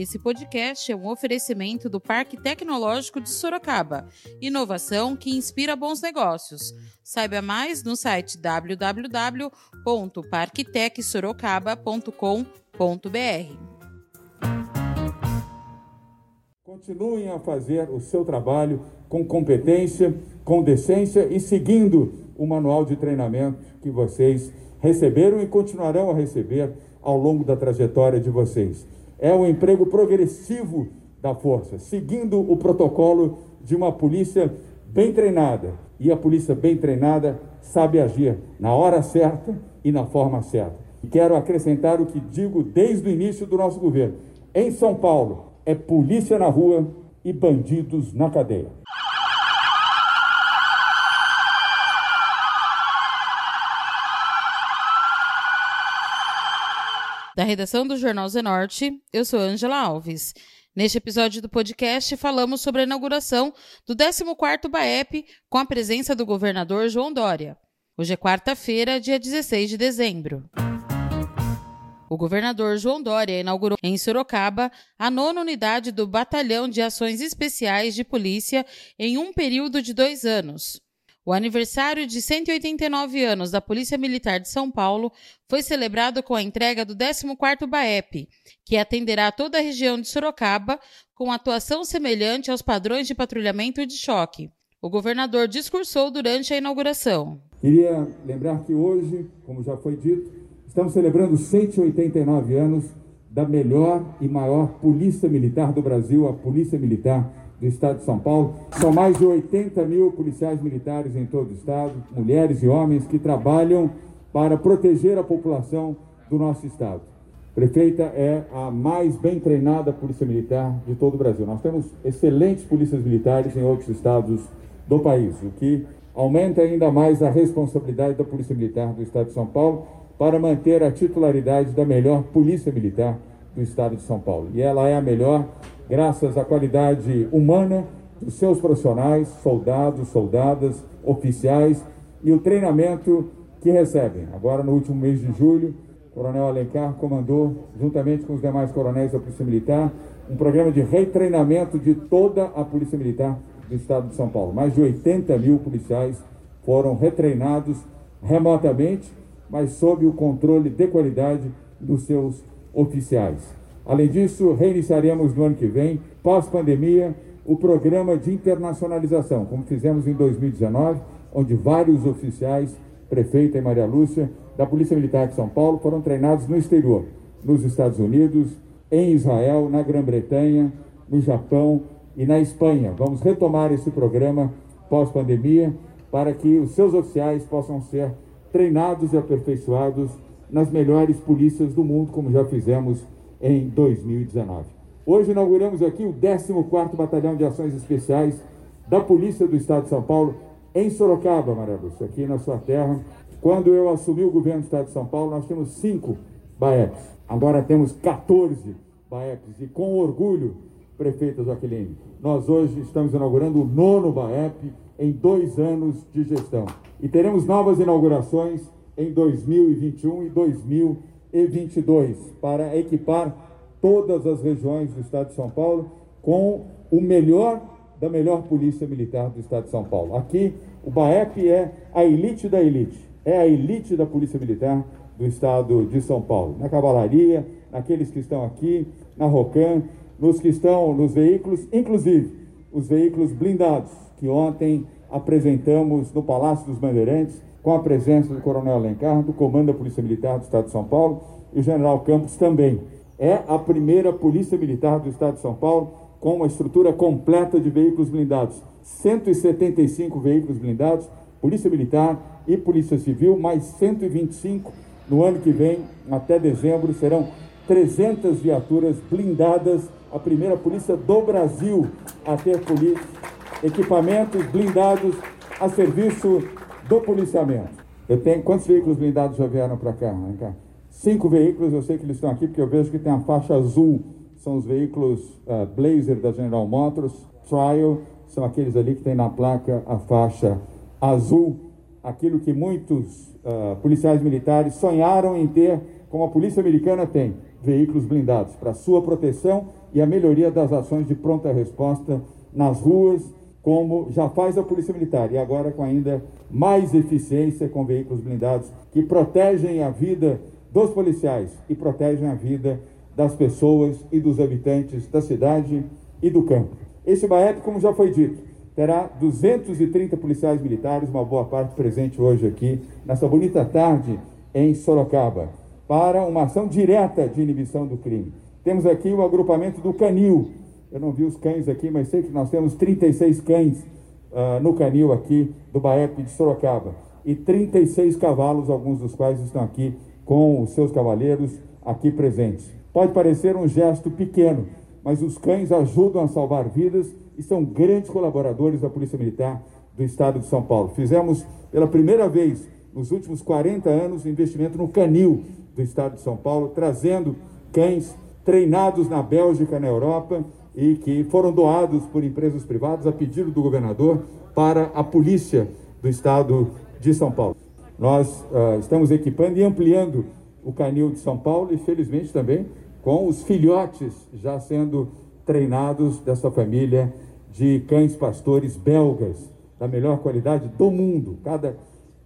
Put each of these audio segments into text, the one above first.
Esse podcast é um oferecimento do Parque Tecnológico de Sorocaba. Inovação que inspira bons negócios. Saiba mais no site www.parktecsorocaba.com.br. Continuem a fazer o seu trabalho com competência, com decência e seguindo o manual de treinamento que vocês receberam e continuarão a receber ao longo da trajetória de vocês. É um emprego progressivo da força, seguindo o protocolo de uma polícia bem treinada. E a polícia bem treinada sabe agir na hora certa e na forma certa. Quero acrescentar o que digo desde o início do nosso governo. Em São Paulo, é polícia na rua e bandidos na cadeia. Da redação do Jornal Zenorte, eu sou Angela Alves. Neste episódio do podcast, falamos sobre a inauguração do 14º BAEP com a presença do governador João Dória. Hoje é quarta-feira, dia 16 de dezembro. O governador João Dória inaugurou em Sorocaba a nona unidade do Batalhão de Ações Especiais de Polícia em um período de dois anos. O aniversário de 189 anos da Polícia Militar de São Paulo foi celebrado com a entrega do 14º BAEP, que atenderá toda a região de Sorocaba com atuação semelhante aos padrões de patrulhamento de choque. O governador discursou durante a inauguração. Queria lembrar que hoje, como já foi dito, estamos celebrando 189 anos da melhor e maior polícia militar do Brasil, a Polícia Militar do Estado de São Paulo. São mais de 80 mil policiais militares em todo o Estado, mulheres e homens que trabalham para proteger a população do nosso Estado. Prefeita é a mais bem treinada polícia militar de todo o Brasil. Nós temos excelentes polícias militares em outros estados do país, o que aumenta ainda mais a responsabilidade da Polícia Militar do Estado de São Paulo para manter a titularidade da melhor polícia militar do Estado de São Paulo. E ela é a melhor graças à qualidade humana dos seus profissionais, soldados, soldadas, oficiais e o treinamento que recebem. Agora, no último mês de julho, o Coronel Alencar comandou, juntamente com os demais coronéis da Polícia Militar, um programa de retreinamento de toda a Polícia Militar do Estado de São Paulo. Mais de 80 mil policiais foram retreinados remotamente, mas sob o controle de qualidade dos seus oficiais. Além disso, reiniciaremos no ano que vem, pós-pandemia, o programa de internacionalização, como fizemos em 2019, onde vários oficiais, prefeita e Maria Lúcia, da Polícia Militar de São Paulo, foram treinados no exterior, nos Estados Unidos, em Israel, na Grã-Bretanha, no Japão e na Espanha. Vamos retomar esse programa pós-pandemia para que os seus oficiais possam ser treinados e aperfeiçoados nas melhores polícias do mundo, como já fizemos em 2019. Hoje inauguramos aqui o 14º Batalhão de Ações Especiais da Polícia do Estado de São Paulo, em Sorocaba, Maria Lúcia, aqui na sua terra. Quando eu assumi o governo do Estado de São Paulo, nós tínhamos cinco BAEPs. Agora temos 14 BAEPs. E com orgulho, prefeita Jaqueline, nós hoje estamos inaugurando o nono BAEP em dois anos de gestão. E teremos novas inaugurações em 2021 e 2022 e 22 para equipar todas as regiões do Estado de São Paulo com o melhor da melhor polícia militar do Estado de São Paulo. Aqui, o BAEP é a elite da elite, é a elite da polícia militar do Estado de São Paulo. Na cavalaria, naqueles que estão aqui, na ROCAM, nos que estão nos veículos, inclusive os veículos blindados, que ontem apresentamos no Palácio dos Bandeirantes, com a presença do Coronel Alencar, do Comando da Polícia Militar do Estado de São Paulo e o General Campos também. É a primeira Polícia Militar do Estado de São Paulo com uma estrutura completa de veículos blindados. 175 veículos blindados, Polícia Militar e Polícia Civil, mais 125 no ano que vem, até dezembro, serão 300 viaturas blindadas, a primeira polícia do Brasil a ter polícia, equipamentos blindados a serviço do policiamento. Eu tenho quantos veículos blindados já vieram para cá? cá? Cinco veículos, eu sei que eles estão aqui porque eu vejo que tem a faixa azul. São os veículos uh, Blazer da General Motors, Trial, são aqueles ali que tem na placa a faixa azul, aquilo que muitos uh, policiais militares sonharam em ter como a polícia americana tem veículos blindados para sua proteção e a melhoria das ações de pronta resposta nas ruas, como já faz a Polícia Militar, e agora com ainda mais eficiência com veículos blindados que protegem a vida dos policiais e protegem a vida das pessoas e dos habitantes da cidade e do campo. Esse BAEP, como já foi dito, terá 230 policiais militares, uma boa parte presente hoje aqui, nessa bonita tarde em Sorocaba, para uma ação direta de inibição do crime. Temos aqui o agrupamento do Canil. Eu não vi os cães aqui, mas sei que nós temos 36 cães uh, no Canil aqui do BAEP de Sorocaba. E 36 cavalos, alguns dos quais estão aqui com os seus cavaleiros aqui presentes. Pode parecer um gesto pequeno, mas os cães ajudam a salvar vidas e são grandes colaboradores da Polícia Militar do Estado de São Paulo. Fizemos pela primeira vez nos últimos 40 anos investimento no canil do Estado de São Paulo, trazendo cães treinados na Bélgica, na Europa e que foram doados por empresas privadas a pedido do governador para a polícia do Estado de São Paulo. Nós uh, estamos equipando e ampliando o canil de São Paulo e, felizmente, também com os filhotes já sendo treinados dessa família de cães pastores belgas, da melhor qualidade do mundo. Cada,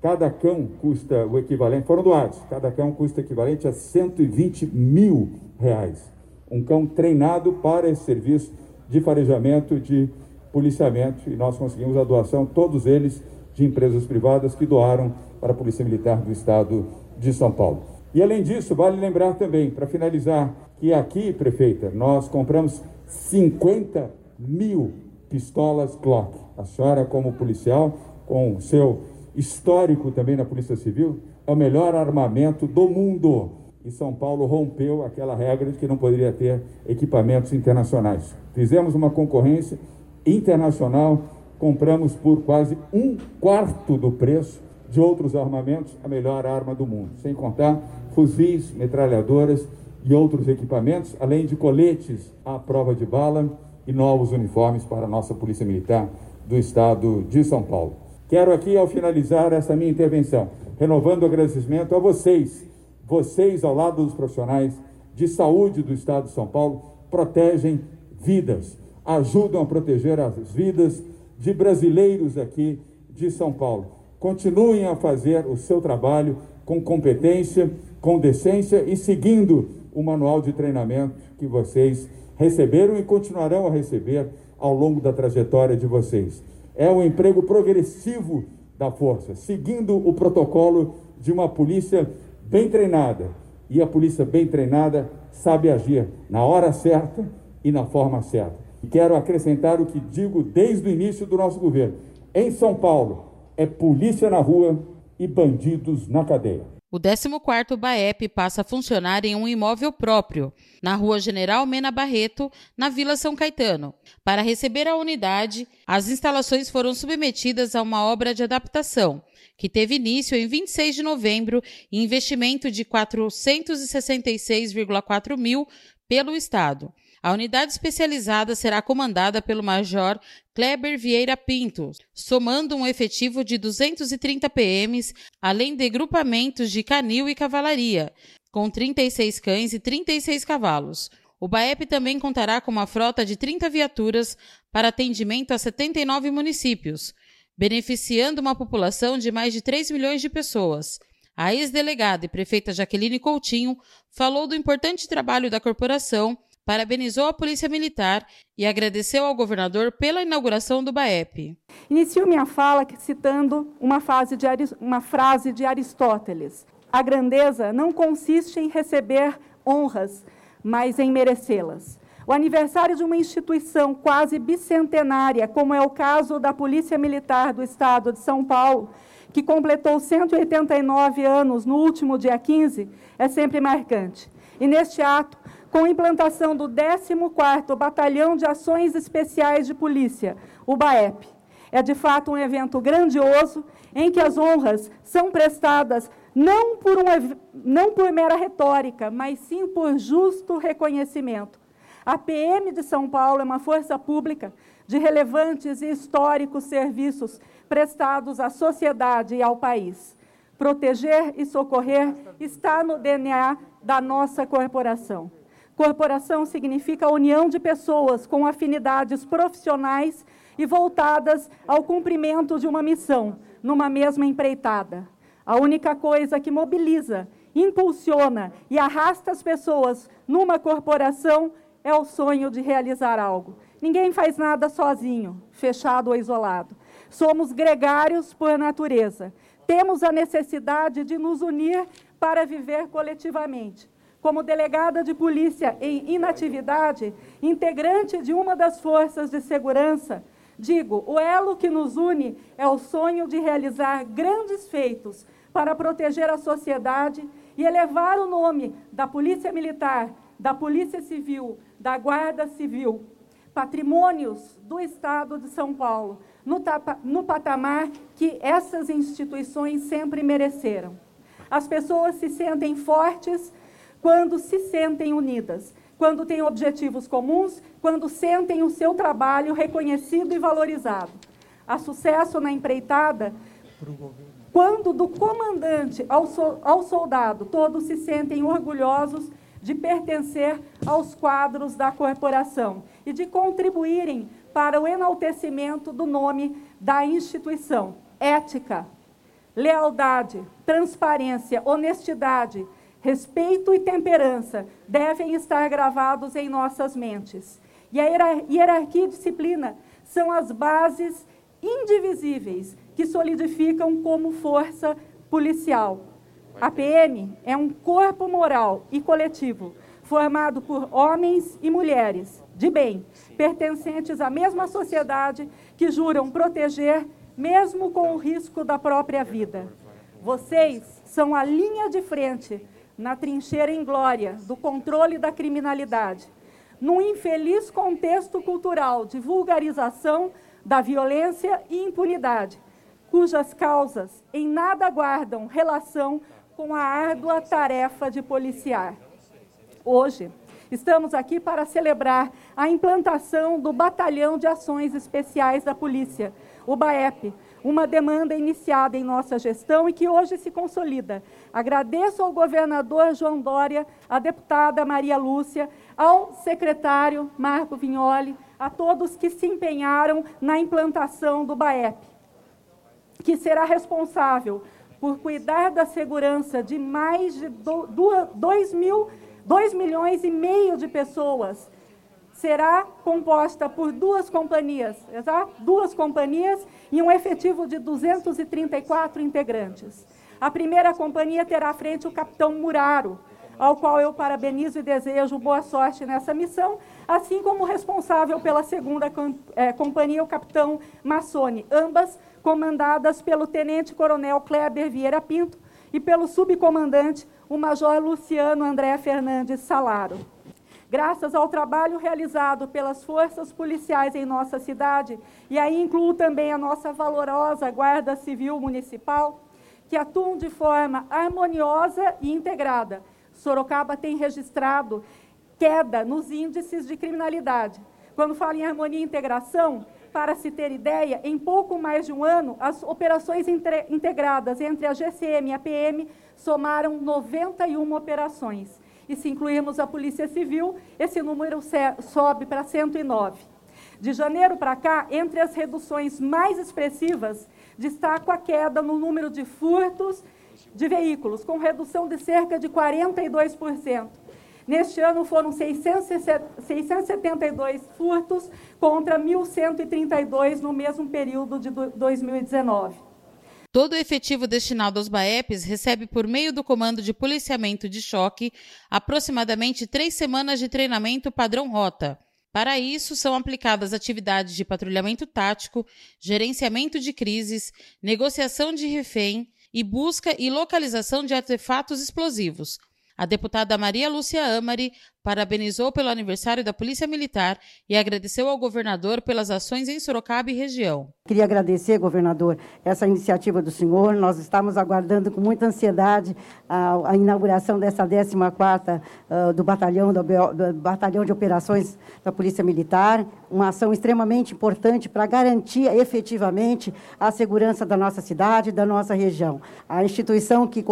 cada cão custa o equivalente, foram doados, cada cão custa o equivalente a 120 mil reais. Um cão treinado para esse serviço de farejamento, de policiamento, e nós conseguimos a doação, todos eles de empresas privadas que doaram para a Polícia Militar do Estado de São Paulo. E além disso, vale lembrar também, para finalizar, que aqui, prefeita, nós compramos 50 mil pistolas Glock. A senhora, como policial, com seu histórico também na Polícia Civil, é o melhor armamento do mundo. E São Paulo rompeu aquela regra de que não poderia ter equipamentos internacionais. Fizemos uma concorrência internacional, compramos por quase um quarto do preço de outros armamentos a melhor arma do mundo, sem contar fuzis, metralhadoras e outros equipamentos, além de coletes à prova de bala e novos uniformes para a nossa Polícia Militar do Estado de São Paulo. Quero aqui, ao finalizar essa minha intervenção, renovando o agradecimento a vocês, vocês ao lado dos profissionais de saúde do Estado de São Paulo, protegem vidas, ajudam a proteger as vidas de brasileiros aqui de São Paulo. Continuem a fazer o seu trabalho com competência, com decência e seguindo o manual de treinamento que vocês receberam e continuarão a receber ao longo da trajetória de vocês. É um emprego progressivo da força, seguindo o protocolo de uma polícia bem treinada. E a polícia bem treinada sabe agir na hora certa e na forma certa. E quero acrescentar o que digo desde o início do nosso governo. Em São Paulo, é polícia na rua e bandidos na cadeia. O 14º BAEP passa a funcionar em um imóvel próprio, na Rua General Mena Barreto, na Vila São Caetano. Para receber a unidade, as instalações foram submetidas a uma obra de adaptação, que teve início em 26 de novembro investimento de 466,4 mil pelo Estado. A unidade especializada será comandada pelo Major Kleber Vieira Pinto, somando um efetivo de 230 PMs, além de grupamentos de canil e cavalaria, com 36 cães e 36 cavalos. O BAEP também contará com uma frota de 30 viaturas para atendimento a 79 municípios, beneficiando uma população de mais de 3 milhões de pessoas. A ex-delegada e prefeita Jaqueline Coutinho falou do importante trabalho da corporação parabenizou a Polícia Militar e agradeceu ao governador pela inauguração do BAEP. Inicio minha fala citando uma, de, uma frase de Aristóteles: A grandeza não consiste em receber honras, mas em merecê-las. O aniversário de uma instituição quase bicentenária, como é o caso da Polícia Militar do Estado de São Paulo, que completou 189 anos no último dia 15, é sempre marcante. E neste ato, com a implantação do 14º Batalhão de Ações Especiais de Polícia, o BAEP. É de fato um evento grandioso em que as honras são prestadas não por, um, não por mera retórica, mas sim por justo reconhecimento. A PM de São Paulo é uma força pública de relevantes e históricos serviços prestados à sociedade e ao país. Proteger e socorrer está no DNA da nossa corporação. Corporação significa a união de pessoas com afinidades profissionais e voltadas ao cumprimento de uma missão, numa mesma empreitada. A única coisa que mobiliza, impulsiona e arrasta as pessoas numa corporação é o sonho de realizar algo. Ninguém faz nada sozinho, fechado ou isolado. Somos gregários por natureza. Temos a necessidade de nos unir para viver coletivamente como delegada de polícia em inatividade, integrante de uma das forças de segurança, digo: o elo que nos une é o sonho de realizar grandes feitos para proteger a sociedade e elevar o nome da Polícia Militar, da Polícia Civil, da Guarda Civil, patrimônios do Estado de São Paulo, no, no patamar que essas instituições sempre mereceram. As pessoas se sentem fortes quando se sentem unidas, quando têm objetivos comuns, quando sentem o seu trabalho reconhecido e valorizado. Há sucesso na empreitada quando do comandante ao, so, ao soldado todos se sentem orgulhosos de pertencer aos quadros da corporação e de contribuírem para o enaltecimento do nome da instituição. Ética, lealdade, transparência, honestidade, Respeito e temperança devem estar gravados em nossas mentes. E a hierarquia e disciplina são as bases indivisíveis que solidificam como força policial. A PM é um corpo moral e coletivo formado por homens e mulheres de bem, pertencentes à mesma sociedade que juram proteger, mesmo com o risco da própria vida. Vocês são a linha de frente na trincheira em glória do controle da criminalidade, num infeliz contexto cultural de vulgarização da violência e impunidade, cujas causas em nada guardam relação com a árdua tarefa de policiar. Hoje, estamos aqui para celebrar a implantação do Batalhão de Ações Especiais da Polícia, o BAEP, uma demanda iniciada em nossa gestão e que hoje se consolida. Agradeço ao governador João Dória, à deputada Maria Lúcia, ao secretário Marco Vignoli, a todos que se empenharam na implantação do BAEP, que será responsável por cuidar da segurança de mais de 2 mil, 2 milhões e meio de pessoas será composta por duas companhias, exato? Duas companhias e um efetivo de 234 integrantes. A primeira companhia terá à frente o capitão Muraro, ao qual eu parabenizo e desejo boa sorte nessa missão, assim como responsável pela segunda é, companhia, o capitão Massoni, ambas comandadas pelo tenente-coronel Kleber Vieira Pinto e pelo subcomandante, o major Luciano André Fernandes Salaro. Graças ao trabalho realizado pelas forças policiais em nossa cidade, e aí incluo também a nossa valorosa Guarda Civil Municipal, que atuam de forma harmoniosa e integrada. Sorocaba tem registrado queda nos índices de criminalidade. Quando falo em harmonia e integração, para se ter ideia, em pouco mais de um ano, as operações integradas entre a GCM e a PM somaram 91 operações. E se incluirmos a Polícia Civil, esse número sobe para 109. De janeiro para cá, entre as reduções mais expressivas, destaco a queda no número de furtos de veículos, com redução de cerca de 42%. Neste ano foram 672 furtos contra 1.132 no mesmo período de 2019. Todo o efetivo destinado aos BAEPs recebe, por meio do Comando de Policiamento de Choque, aproximadamente três semanas de treinamento padrão rota. Para isso, são aplicadas atividades de patrulhamento tático, gerenciamento de crises, negociação de refém e busca e localização de artefatos explosivos. A deputada Maria Lúcia Amari parabenizou pelo aniversário da Polícia Militar e agradeceu ao governador pelas ações em Sorocaba e região. Queria agradecer, governador, essa iniciativa do senhor. Nós estamos aguardando com muita ansiedade a, a inauguração dessa 14ª uh, do batalhão, do, do batalhão de operações da Polícia Militar, uma ação extremamente importante para garantir efetivamente a segurança da nossa cidade, da nossa região. A instituição que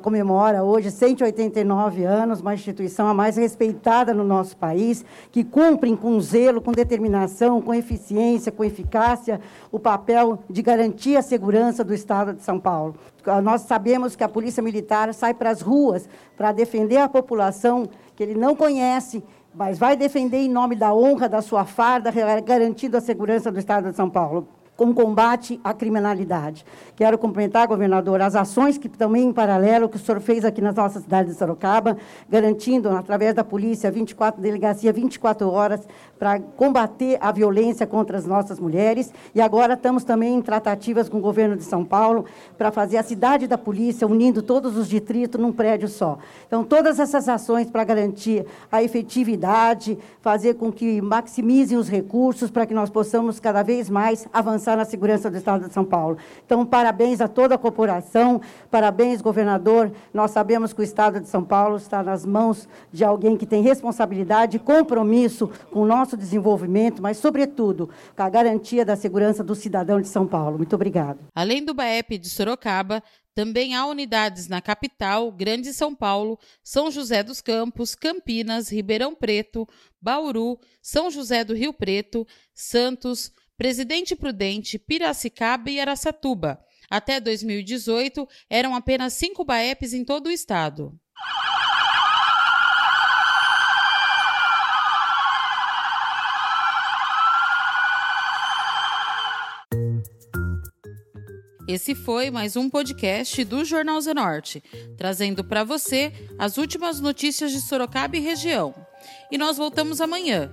comemora hoje 189 anos, uma instituição a mais respeitada no nosso país, que cumpre com zelo, com determinação, com eficiência, com eficácia o papel de garantir a segurança do Estado de São Paulo. Nós sabemos que a Polícia Militar sai para as ruas para defender a população que ele não conhece, mas vai defender em nome da honra da sua farda, garantindo a segurança do Estado de São Paulo com combate à criminalidade. Quero cumprimentar, governador, as ações que também em paralelo que o senhor fez aqui na nossa cidade de Sorocaba, garantindo, através da polícia, 24, delegacia 24 horas, para combater a violência contra as nossas mulheres. E agora estamos também em tratativas com o governo de São Paulo para fazer a cidade da polícia, unindo todos os distritos num prédio só. Então, todas essas ações para garantir a efetividade, fazer com que maximizem os recursos para que nós possamos cada vez mais avançar avançar na segurança do Estado de São Paulo. Então, parabéns a toda a corporação, parabéns, governador. Nós sabemos que o Estado de São Paulo está nas mãos de alguém que tem responsabilidade e compromisso com o nosso desenvolvimento, mas, sobretudo, com a garantia da segurança do cidadão de São Paulo. Muito obrigado. Além do BAEP de Sorocaba, também há unidades na capital, Grande São Paulo, São José dos Campos, Campinas, Ribeirão Preto, Bauru, São José do Rio Preto, Santos, Presidente Prudente, Piracicaba e Aracatuba. Até 2018, eram apenas cinco BAEPs em todo o estado. Esse foi mais um podcast do Jornal Zenorte, trazendo para você as últimas notícias de Sorocaba e região. E nós voltamos amanhã